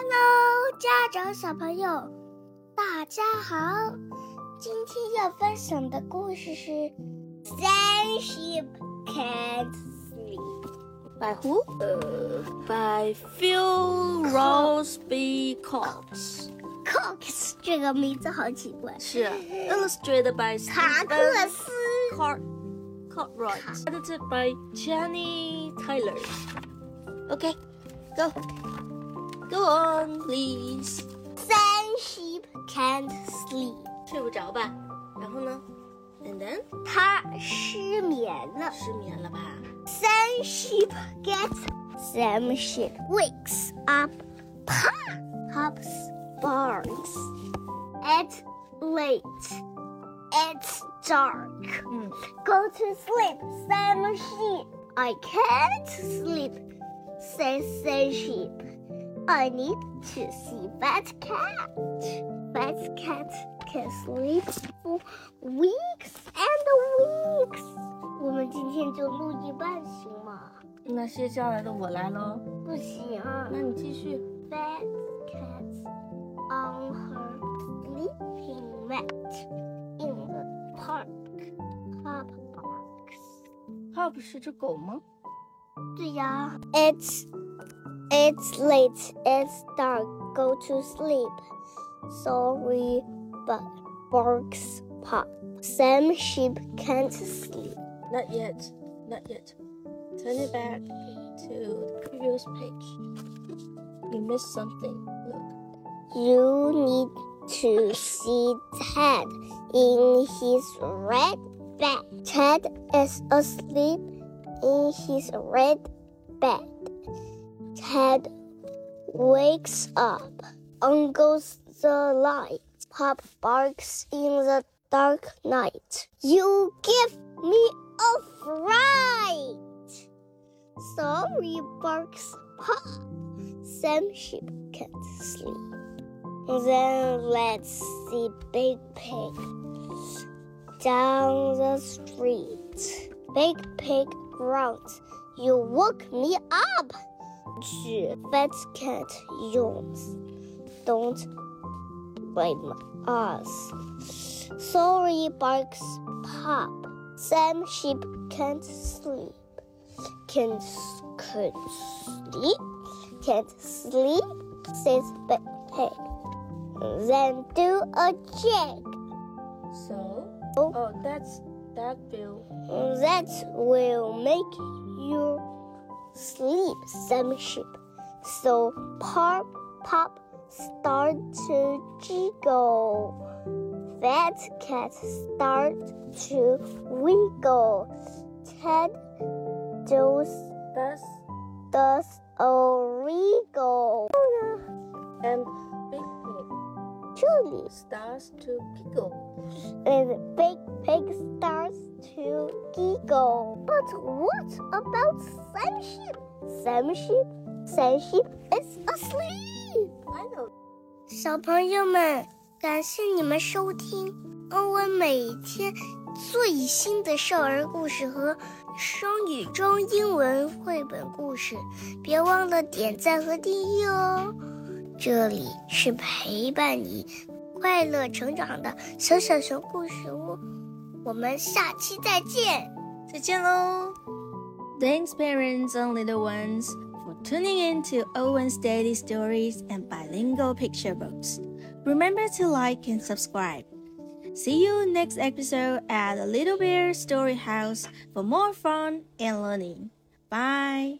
Hello，家长小朋友，大家好。今天要分享的故事是《Sun Sheep Can't Sleep》。By who? by Phil Roseby Cox. Cox 这个名字好奇怪。是 illustrated by 塔克斯 Cart Cartwright. Edited by Jenny Tyler. Okay, go. Go on, please. Sam sheep can't sleep. 睡不着吧？然后呢？And then 他失眠了。失眠了吧？Sam sheep gets. Sam sheep wakes up. Pa hops barns. It's late. It's dark. Mm. Go to sleep, Sam sheep. I can't sleep, says Sam sheep. I need to see Fat Cat. Fat Cat can sleep for weeks and weeks. 我们今天就录一半行吗？那接下来的我来喽。不行啊。那你继续。 Fat cat on her sleeping mat in the park. Pop barks. Pop 是只狗吗？对呀。It's it's late. It's dark. Go to sleep. Sorry, but barks Pop. Sam sheep can't sleep. Not yet. Not yet. Turn it back to the previous page. You missed something. Look. You need to see Ted in his red bed. Ted is asleep in his red bed. Ted wakes up. On goes the light. Pop barks in the dark night. You give me a fright. Sorry, barks Pop. Sam sheep can't sleep. Then let's see Big Pig down the street. Big Pig growls, You woke me up! 是 Fat Cat yawns. Don't blame us. Sorry, barks Pop. Sam Sheep can't sleep. Can't, can't sleep? Can't sleep? Says Pig. Then do a jig. So? Oh, oh that's that bill. That will make you sleep, Sam sheep. So pop, pop, start to jiggle. Fat cat start to wiggle. Ted does That's does a wriggle. and Big Pig Truly, starts to giggle. and Big Pig starts to giggle. But what about Sam Sheep? Sam Sheep, Sam Sheep is asleep. 小朋友们，感谢你们收听欧文每天最新的少儿故事和双语中英文绘本故事，别忘了点赞和订阅哦。这里是陪伴你快乐成长的小小熊故事屋，我们下期再见。再见喽! Thanks, parents and little ones, for tuning in to Owen's Daily Stories and Bilingual Picture Books. Remember to like and subscribe. See you next episode at the Little Bear Story House for more fun and learning. Bye.